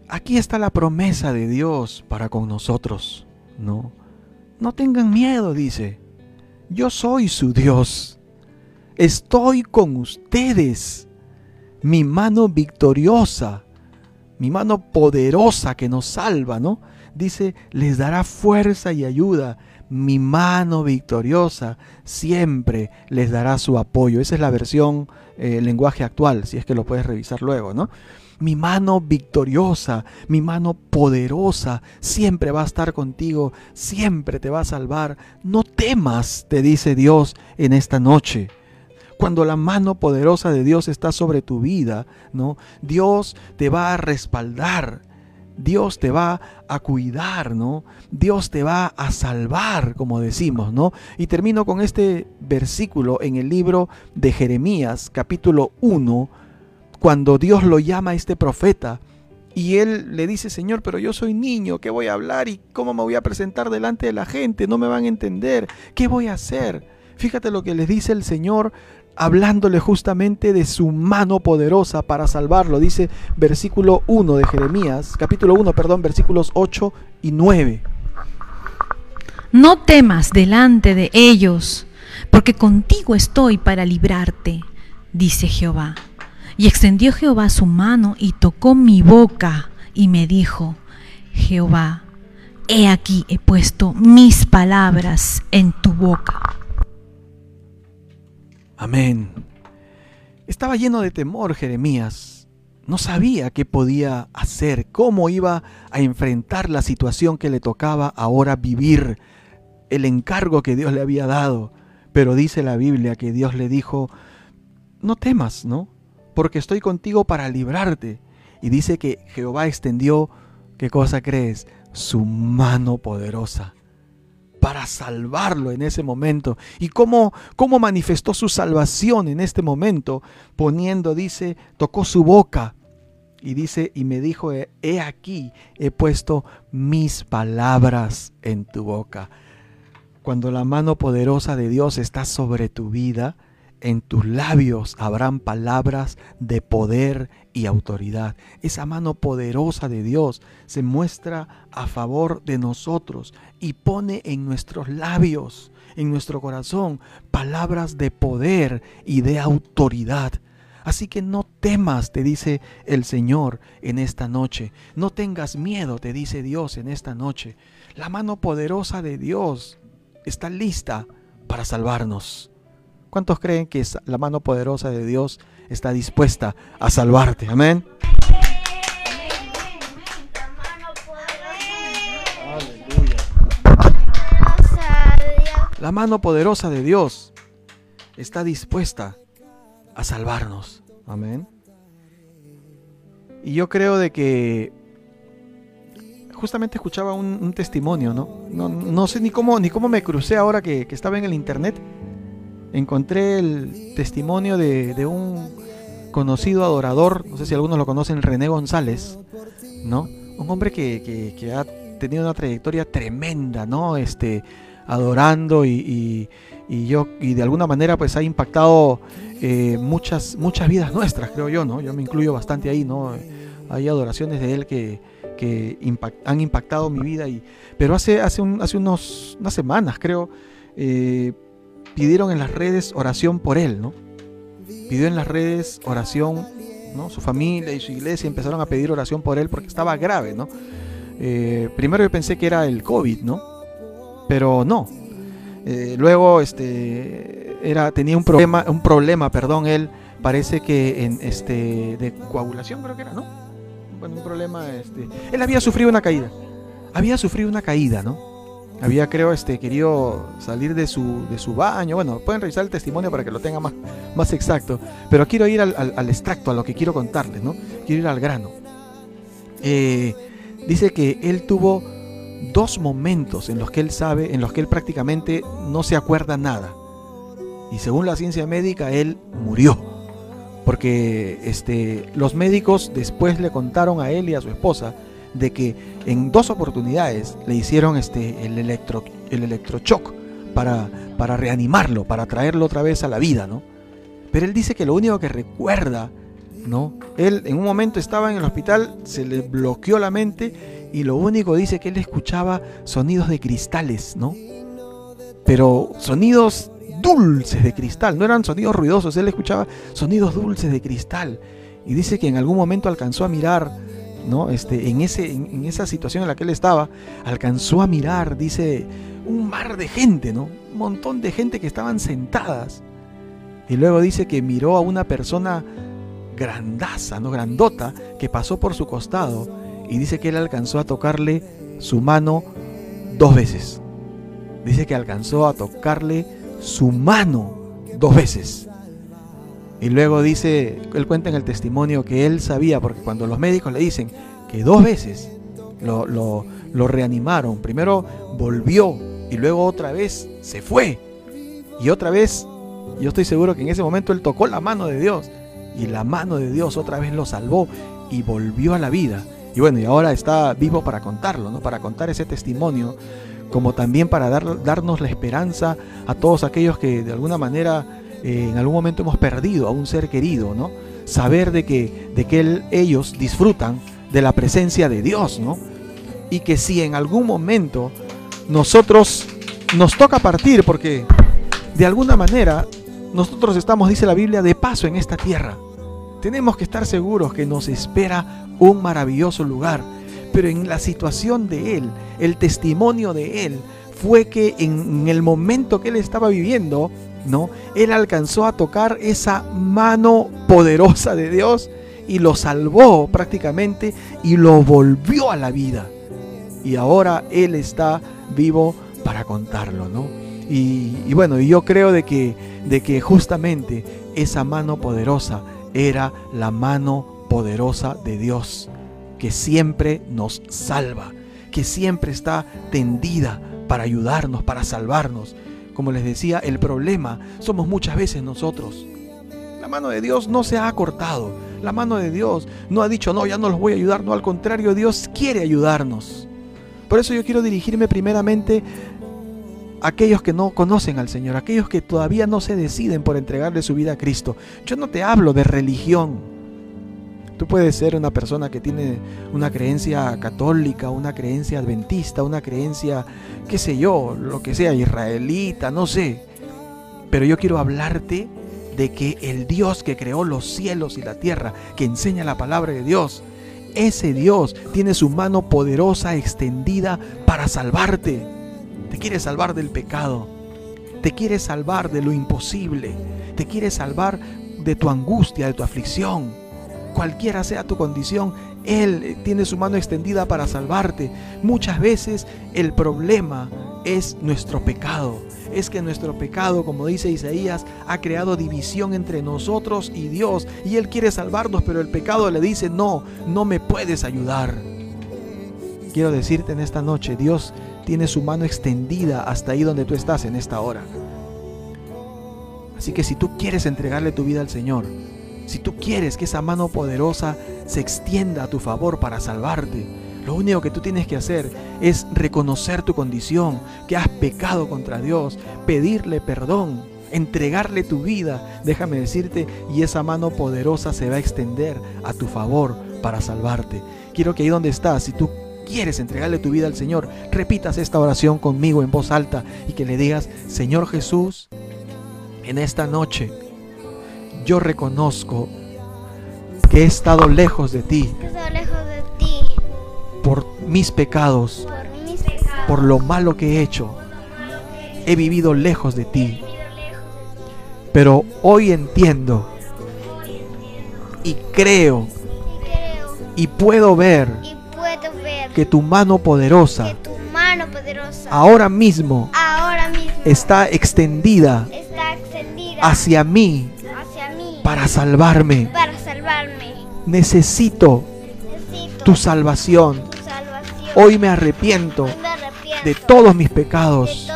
Aquí está la promesa de Dios para con nosotros, ¿no? No tengan miedo, dice. Yo soy su Dios. Estoy con ustedes. Mi mano victoriosa mi mano poderosa que nos salva, ¿no? Dice, les dará fuerza y ayuda. mi mano victoriosa siempre les dará su apoyo. Esa es la versión eh, lenguaje actual, si es que lo puedes revisar luego, ¿no? Mi mano victoriosa, mi mano poderosa, siempre va a estar contigo, siempre te va a salvar. No temas, te dice Dios en esta noche cuando la mano poderosa de Dios está sobre tu vida, ¿no? Dios te va a respaldar. Dios te va a cuidar, ¿no? Dios te va a salvar, como decimos, ¿no? Y termino con este versículo en el libro de Jeremías, capítulo 1, cuando Dios lo llama a este profeta y él le dice, Señor, pero yo soy niño, ¿qué voy a hablar y cómo me voy a presentar delante de la gente? No me van a entender, ¿qué voy a hacer? Fíjate lo que les dice el Señor hablándole justamente de su mano poderosa para salvarlo. Dice versículo 1 de Jeremías, capítulo 1, perdón, versículos 8 y 9. No temas delante de ellos, porque contigo estoy para librarte, dice Jehová. Y extendió Jehová su mano y tocó mi boca y me dijo, Jehová, he aquí he puesto mis palabras en tu boca. Amén. Estaba lleno de temor Jeremías. No sabía qué podía hacer, cómo iba a enfrentar la situación que le tocaba ahora vivir, el encargo que Dios le había dado. Pero dice la Biblia que Dios le dijo, no temas, ¿no? Porque estoy contigo para librarte. Y dice que Jehová extendió, ¿qué cosa crees? Su mano poderosa para salvarlo en ese momento. ¿Y cómo, cómo manifestó su salvación en este momento? Poniendo, dice, tocó su boca y dice, y me dijo, he aquí, he puesto mis palabras en tu boca. Cuando la mano poderosa de Dios está sobre tu vida, en tus labios habrán palabras de poder y autoridad. Esa mano poderosa de Dios se muestra a favor de nosotros y pone en nuestros labios, en nuestro corazón, palabras de poder y de autoridad. Así que no temas, te dice el Señor en esta noche. No tengas miedo, te dice Dios en esta noche. La mano poderosa de Dios está lista para salvarnos. ¿Cuántos creen que la mano poderosa de Dios está dispuesta a salvarte? Amén. La mano poderosa de Dios está dispuesta a salvarnos. Amén. Y yo creo de que justamente escuchaba un, testimonio, ¿no? ¿no? sé ni cómo, ni cómo me crucé ahora que estaba en el internet encontré el testimonio de, un conocido adorador, no sé si algunos lo conocen, René González, ¿no? Un hombre que, ha tenido una trayectoria tremenda, ¿no? Este, adorando y, yo y de alguna manera pues ha impactado eh, muchas muchas vidas nuestras creo yo no yo me incluyo bastante ahí no hay adoraciones de él que, que han impactado mi vida y pero hace hace un, hace unos unas semanas creo eh, pidieron en las redes oración por él, ¿no? Pidió en las redes oración, ¿no? Su familia y su iglesia empezaron a pedir oración por él porque estaba grave, ¿no? Eh, primero yo pensé que era el COVID, ¿no? Pero no. Eh, luego este, era, tenía un problema, un problema, perdón, él parece que en este de coagulación creo que era, ¿no? Bueno, un problema, este, él había sufrido una caída, había sufrido una caída, ¿no? Había creo este querido salir de su, de su baño. Bueno, pueden revisar el testimonio para que lo tenga más, más exacto. Pero quiero ir al, extracto, a lo que quiero contarles, ¿no? Quiero ir al grano. Eh, dice que él tuvo dos momentos en los que él sabe, en los que él prácticamente no se acuerda nada. Y según la ciencia médica, él murió. Porque este, los médicos después le contaron a él y a su esposa de que en dos oportunidades le hicieron este, el, electro, el electrochoc para, para reanimarlo, para traerlo otra vez a la vida, ¿no? Pero él dice que lo único que recuerda, ¿no? Él en un momento estaba en el hospital, se le bloqueó la mente y lo único dice que él escuchaba sonidos de cristales, ¿no? Pero sonidos dulces de cristal, no eran sonidos ruidosos, él escuchaba sonidos dulces de cristal. Y dice que en algún momento alcanzó a mirar ¿no? Este, en, ese, en, esa situación en la que él estaba, alcanzó a mirar, dice, un mar de gente, ¿no? Un montón de gente que estaban sentadas. Y luego dice que miró a una persona grandaza, no grandota, que pasó por su costado y dice que él alcanzó a tocarle su mano dos veces. Dice que alcanzó a tocarle su mano dos veces. Y luego dice, él cuenta en el testimonio que él sabía, porque cuando los médicos le dicen que dos veces lo, lo reanimaron, primero volvió y luego otra vez se fue. Y otra vez, yo estoy seguro que en ese momento él tocó la mano de Dios y la mano de Dios otra vez lo salvó y volvió a la vida. Y bueno, y ahora está vivo para contarlo, ¿no? Para contar ese testimonio, como también para dar, darnos la esperanza a todos aquellos que de alguna manera eh, en algún momento hemos perdido a un ser querido, ¿no? Saber de que, de que ellos disfrutan de la presencia de Dios, ¿no? Y que si en algún momento nosotros nos toca partir, porque de alguna manera nosotros estamos, dice la Biblia, de paso en esta tierra. Tenemos que estar seguros que nos espera un maravilloso lugar. Pero en la situación de él, el testimonio de él fue que en el momento que él estaba viviendo, ¿no? Él alcanzó a tocar esa mano poderosa de Dios y lo salvó prácticamente y lo volvió a la vida. Y ahora él está vivo para contarlo, ¿no? Y, bueno, yo creo de que, de que justamente esa mano poderosa era la mano poderosa de Dios, que siempre nos salva, que siempre está tendida para ayudarnos, para salvarnos. Como les decía, el problema somos muchas veces nosotros. La mano de Dios no se ha cortado. La mano de Dios no ha dicho, no, ya no los voy a ayudar. No, al contrario, Dios quiere ayudarnos. Por eso yo quiero dirigirme primeramente aquellos que no conocen al Señor, aquellos que todavía no se deciden por entregarle su vida a Cristo. Yo no te hablo de religión. Tú puedes ser una persona que tiene una creencia católica, una creencia adventista, una creencia, qué sé yo, lo que sea, israelita, no sé. Pero yo quiero hablarte de que el Dios que creó los cielos y la tierra, que enseña la palabra de Dios, ese Dios tiene su mano poderosa extendida para salvarte. Te quiere salvar del pecado. Te quiere salvar de lo imposible. Te quiere salvar de tu angustia, de tu aflicción. Cualquiera sea tu condición, Él tiene su mano extendida para salvarte. Muchas veces el problema es nuestro pecado. Es que nuestro pecado, como dice Isaías, ha creado división entre nosotros y Dios. Y Él quiere salvarnos, pero el pecado le dice, no, no me puedes ayudar. Quiero decirte en esta noche, Dios tiene su mano extendida hasta ahí donde tú estás en esta hora. Así que si tú quieres entregarle tu vida al Señor, si tú quieres que esa mano poderosa se extienda a tu favor para salvarte, lo único que tú tienes que hacer es reconocer tu condición, que has pecado contra Dios, pedirle perdón, entregarle tu vida, déjame decirte, y esa mano poderosa se va a extender a tu favor para salvarte. Quiero que ahí donde estás, si tú quieres entregarle tu vida al Señor, repitas esta oración conmigo en voz alta y que le digas, Señor Jesús, en esta noche yo reconozco que he estado lejos de ti, por mis pecados, por lo malo que he hecho. He vivido lejos de ti. Pero hoy entiendo y creo y puedo ver que tu mano poderosa, ahora, mismo está, extendida hacia, mí, para salvarme. Necesito, tu, salvación. Hoy me arrepiento, de, todos mis pecados.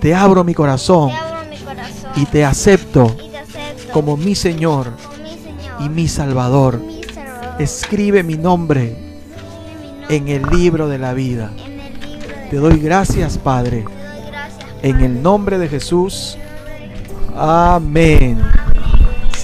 Te abro mi corazón, y, te acepto, como mi Señor, y mi Salvador. Escribe mi nombre en el libro de la vida. Te doy gracias, Padre. En el nombre de Jesús. Amén.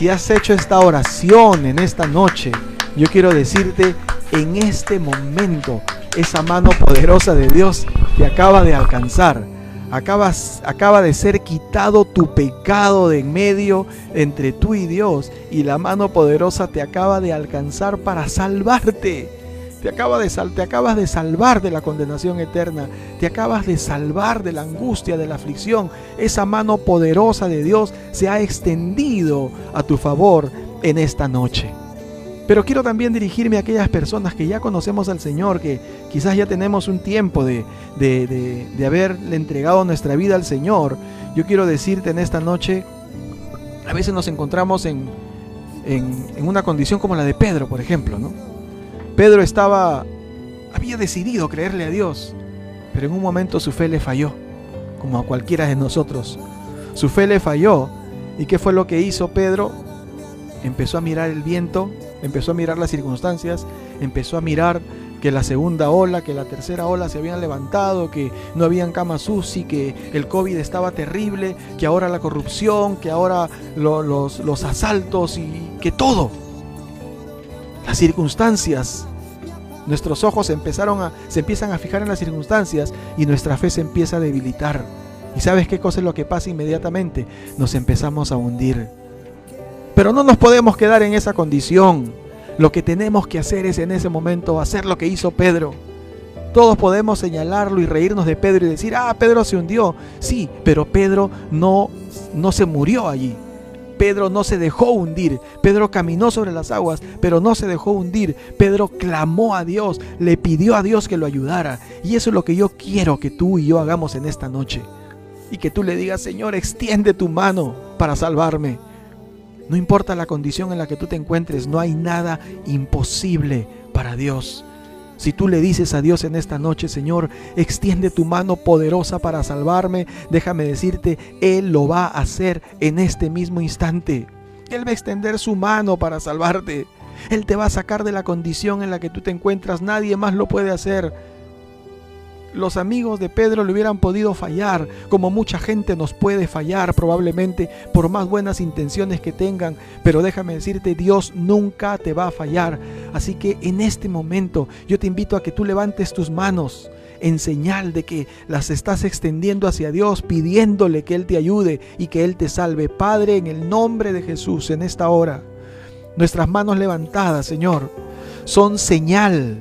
Si has hecho esta oración en esta noche, yo quiero decirte, en este momento, esa mano poderosa de Dios te acaba de alcanzar. Acabas, acaba de ser quitado tu pecado de en medio entre tú y Dios. Y la mano poderosa te acaba de alcanzar para salvarte te, acaba de te acabas de salvar de la condenación eterna, te acabas de salvar de la angustia, de la aflicción. Esa mano poderosa de Dios se ha extendido a tu favor en esta noche. Pero quiero también dirigirme a aquellas personas que ya conocemos al Señor, que quizás ya tenemos un tiempo de, de, haberle entregado nuestra vida al Señor. Yo quiero decirte en esta noche, a veces nos encontramos en, en, en una condición como la de Pedro, por ejemplo, ¿no? Pedro estaba, había decidido creerle a Dios, pero en un momento su fe le falló, como a cualquiera de nosotros. Su fe le falló. ¿Y qué fue lo que hizo Pedro? Empezó a mirar el viento, empezó a mirar las circunstancias, empezó a mirar que la segunda ola, que la tercera ola se habían levantado, que no habían camas UCI, que el COVID estaba terrible, que ahora la corrupción, que ahora los, los asaltos y que todo las circunstancias. Nuestros ojos empezaron a, se empiezan a fijar en las circunstancias y nuestra fe se empieza a debilitar. ¿Y sabes qué cosa es lo que pasa inmediatamente? Nos empezamos a hundir. Pero no nos podemos quedar en esa condición. Lo que tenemos que hacer es en ese momento hacer lo que hizo Pedro. Todos podemos señalarlo y reírnos de Pedro y decir, ah, Pedro se hundió. Sí, pero Pedro no, no se murió allí. Pedro no se dejó hundir. Pedro caminó sobre las aguas, pero no se dejó hundir. Pedro clamó a Dios, le pidió a Dios que lo ayudara. Y eso es lo que yo quiero que tú y yo hagamos en esta noche. Y que tú le digas, Señor, extiende tu mano para salvarme. No importa la condición en la que tú te encuentres, no hay nada imposible para Dios. Si tú le dices a Dios en esta noche, Señor, extiende tu mano poderosa para salvarme, déjame decirte, Él lo va a hacer en este mismo instante. Él va a extender su mano para salvarte. Él te va a sacar de la condición en la que tú te encuentras. Nadie más lo puede hacer los amigos de Pedro le hubieran podido fallar, como mucha gente nos puede fallar probablemente por más buenas intenciones que tengan, pero déjame decirte, Dios nunca te va a fallar. Así que en este momento yo te invito a que tú levantes tus manos en señal de que las estás extendiendo hacia Dios, pidiéndole que Él te ayude y que Él te salve. Padre, en el nombre de Jesús, en esta hora, nuestras manos levantadas, Señor, son señal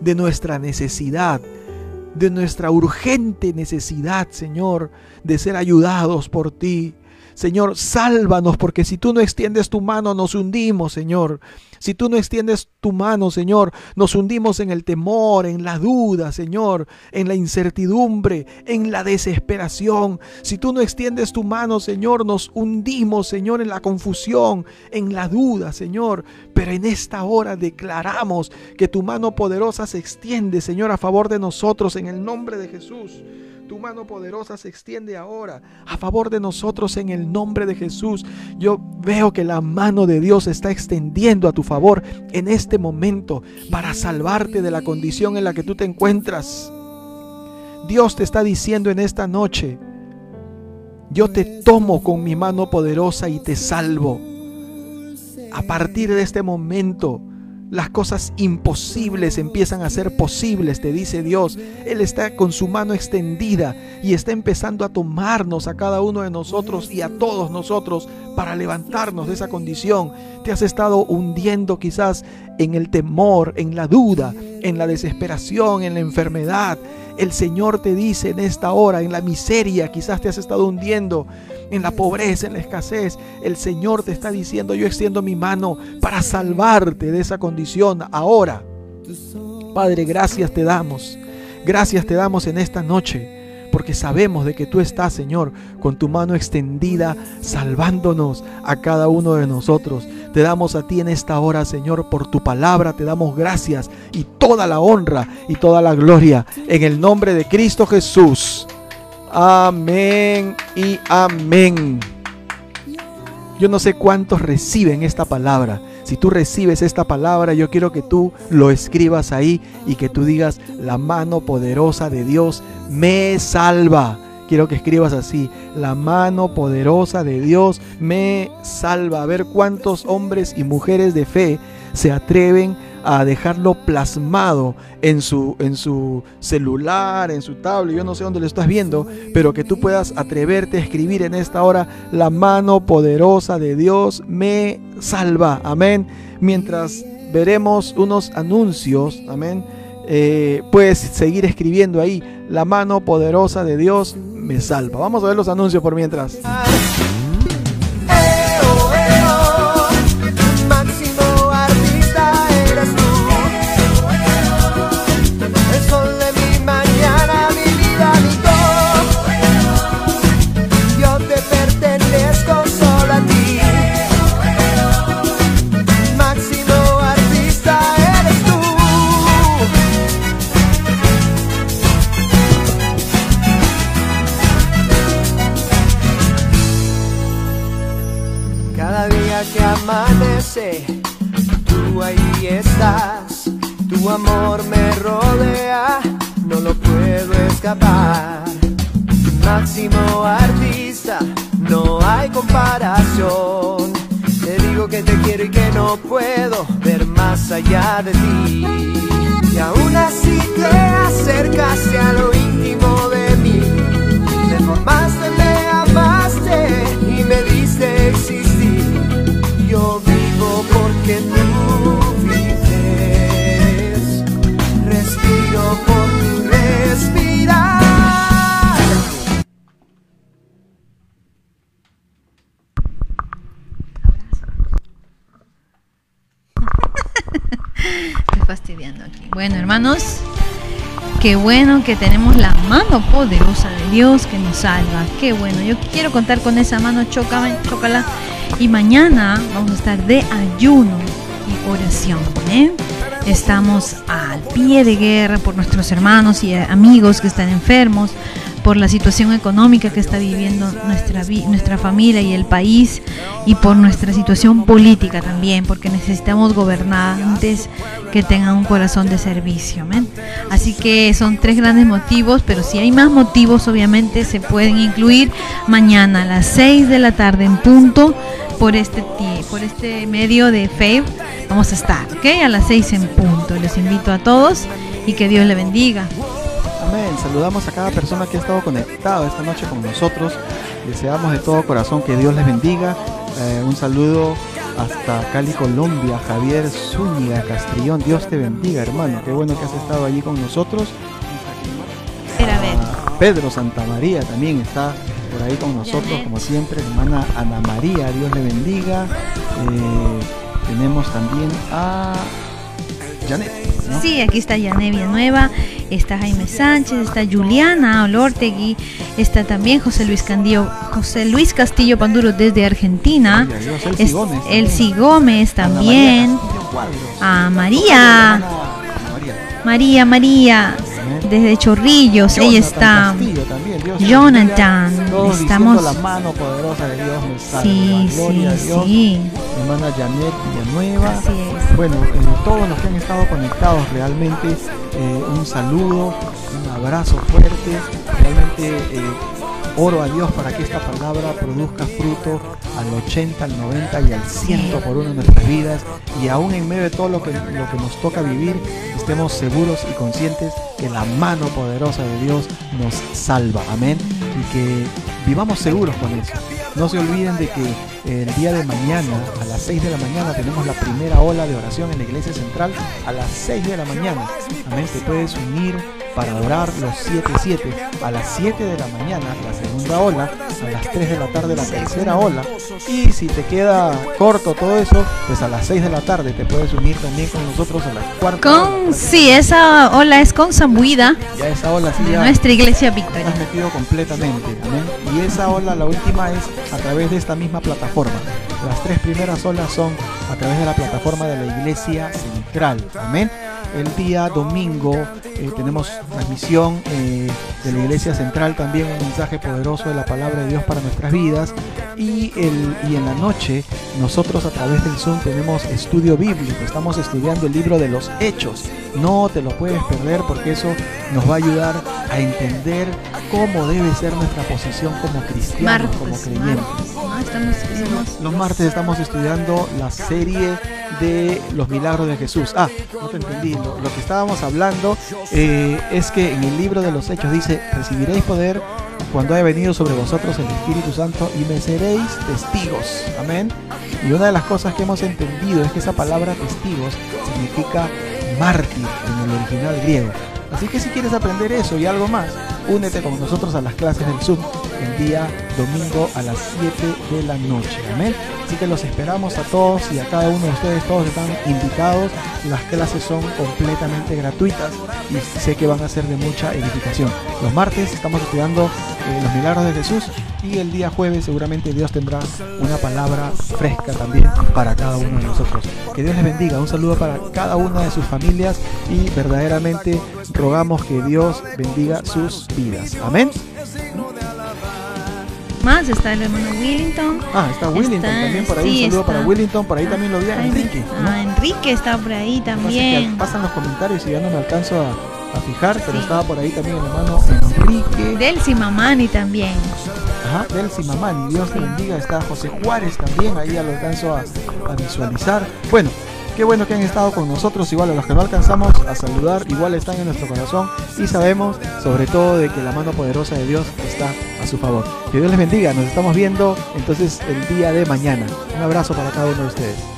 de nuestra necesidad de nuestra urgente necesidad, Señor, de ser ayudados por ti. Señor, sálvanos, porque si tú no extiendes tu mano, nos hundimos, Señor. Si tú no extiendes tu mano, Señor, nos hundimos en el temor, en la duda, Señor, en la incertidumbre, en la desesperación. Si tú no extiendes tu mano, Señor, nos hundimos, Señor, en la confusión, en la duda, Señor. Pero en esta hora declaramos que tu mano poderosa se extiende, Señor, a favor de nosotros, en el nombre de Jesús. Tu mano poderosa se extiende ahora a favor de nosotros en el nombre de Jesús. Yo veo que la mano de Dios está extendiendo a tu favor en este momento para salvarte de la condición en la que tú te encuentras. Dios te está diciendo en esta noche, yo te tomo con mi mano poderosa y te salvo. A partir de este momento, las cosas imposibles empiezan a ser posibles, te dice Dios. Él está con su mano extendida y está empezando a tomarnos a cada uno de nosotros y a todos nosotros para levantarnos de esa condición. Te has estado hundiendo quizás en el temor, en la duda, en la desesperación, en la enfermedad. El Señor te dice en esta hora, en la miseria, quizás te has estado hundiendo en la pobreza, en la escasez. El Señor te está diciendo, yo extiendo mi mano para salvarte de esa condición ahora. Padre, gracias te damos. Gracias te damos en esta noche porque sabemos de que tú estás, Señor, con tu mano extendida, salvándonos a cada uno de nosotros. Te damos a ti en esta hora, Señor, por tu palabra, te damos gracias y toda la honra y toda la gloria en el nombre de Cristo Jesús. Amén y amén. Yo no sé cuántos reciben esta palabra. Si tú recibes esta palabra, yo quiero que tú lo escribas ahí y que tú digas, la mano poderosa de Dios me salva. Quiero que escribas así, la mano poderosa de Dios me salva. A ver cuántos hombres y mujeres de fe se atreven a dejarlo plasmado en su, en su celular, en su tablet, yo no sé dónde lo estás viendo, pero que tú puedas atreverte a escribir en esta hora, la mano poderosa de Dios me salva. Amén. Mientras veremos unos anuncios, amén. Eh, puedes seguir escribiendo ahí, la mano poderosa de Dios me salva. Vamos a ver los anuncios por mientras. Tú ahí estás, tu amor me rodea, no lo puedo escapar. Máximo artista, no hay comparación. Te digo que te quiero y que no puedo ver más allá de ti. Y aún así te acercaste a lo íntimo de mí. Me formaste, me amaste y me diste existir. Porque tú vives. Respiro por tu respirar. Estoy fastidiando aquí. Bueno, hermanos, qué bueno que tenemos la mano poderosa de Dios que nos salva. Qué bueno. Yo quiero contar con esa mano. Chócala, chócala y mañana vamos a estar de ayuno y oración. ¿eh? Estamos al pie de guerra por nuestros hermanos y amigos que están enfermos, por la situación económica que está viviendo nuestra, nuestra familia y el país y por nuestra situación política también, porque necesitamos gobernantes que tengan un corazón de servicio. Así que son tres grandes motivos, pero si hay más motivos, obviamente se pueden incluir mañana a las 6 de la tarde en punto por este, por este medio de fe. Vamos a estar, ¿ok? A las 6 en punto. Les invito a todos y que Dios le bendiga. Amén. Saludamos a cada persona que ha estado conectada esta noche con nosotros. Deseamos de todo corazón que Dios les bendiga. Eh, un saludo hasta Cali, Colombia. Javier Zúñiga Castrillón. Dios te bendiga, hermano. Qué bueno que has estado allí con nosotros. Pedro Santa María también está por ahí con nosotros, como siempre, hermana Ana María, Dios le bendiga. Eh, tenemos también a Janet. Sí, aquí está Janet Villanueva, está Jaime Sánchez, está Juliana Olortegui, está también José Luis Candillo, José Luis Castillo Panduro desde Argentina, Elsie Gómez, también, a María, María, María, desde Chorrillos, ella está. Jonathan, estamos. La mano poderosa de Dios sí, sí, sí. Hermana Janet Villanueva. Bueno, eh, todos los que han estado conectados, realmente eh, un saludo, un abrazo fuerte. Realmente eh, oro a Dios para que esta palabra produzca fruto al 80, al 90 y al 100 por uno de nuestras vidas y aún en medio de todo lo que, lo que nos toca vivir, estemos seguros y conscientes que la mano poderosa de Dios nos salva. Amén. Y que vivamos seguros con eso. No se olviden de que el día de mañana, a las 6 de la mañana, tenemos la primera ola de oración en la iglesia central. A las 6 de la mañana. Amén. Te puedes unir para orar los 7-7. A las 7 de la mañana, la segunda ola. A las 3 de la tarde, la tercera ola. Y si te queda corto todo eso, pues a las 6 de la tarde te puedes unir también con nosotros a la cuarta. Con, sí, esa ola es con Zambuida. Ya esa ola sí ya. Nuestra iglesia Victoria. Has metido completamente. Y esa ola, la última, es a través de esta misma plataforma. Las tres primeras olas son a través de la plataforma de la iglesia central. Amén. El día domingo eh, tenemos transmisión eh, de la Iglesia Central, también un mensaje poderoso de la palabra de Dios para nuestras vidas. Y, el, y en la noche nosotros a través del Zoom tenemos estudio bíblico, estamos estudiando el libro de los hechos. No te lo puedes perder porque eso nos va a ayudar a entender cómo debe ser nuestra posición como cristianos, como creyentes. los martes estamos estudiando la serie de los milagros de Jesús. Ah, no te entendí. Lo, que estábamos hablando eh, es que en el libro de los Hechos dice, recibiréis poder cuando haya venido sobre vosotros el Espíritu Santo y me seréis testigos. Amén. Y una de las cosas que hemos entendido es que esa palabra testigos significa mártir en el original griego. Así que si quieres aprender eso y algo más, únete con nosotros a las clases del Zoom el día domingo a las 7 de la noche. Amén. Así que los esperamos a todos y a cada uno de ustedes, todos están invitados. Las clases son completamente gratuitas y sé que van a ser de mucha edificación. Los martes estamos estudiando eh, los milagros de Jesús y el día jueves seguramente Dios tendrá una palabra fresca también para cada uno de nosotros. Que Dios les bendiga. Un saludo para cada una de sus familias y verdaderamente rogamos que Dios bendiga sus vidas. Amén más, está el hermano Willington. Ah, está Willington también por ahí. un saludo para Willington, por ahí también lo vi a Enrique. Ah, Enrique está por ahí también. pasan los comentarios y ya no me alcanzo a, fijar, pero estaba por ahí también el hermano Enrique. Delcy Mamani también. Ajá, Delcy Mamani, Dios te bendiga. Está José Juárez también, ahí ya lo alcanzo a, a visualizar. Bueno, Qué bueno que han estado con nosotros, igual a los que no alcanzamos a saludar, igual están en nuestro corazón y sabemos sobre todo de que la mano poderosa de Dios está a su favor. Que Dios les bendiga, nos estamos viendo entonces el día de mañana. Un abrazo para cada uno de ustedes.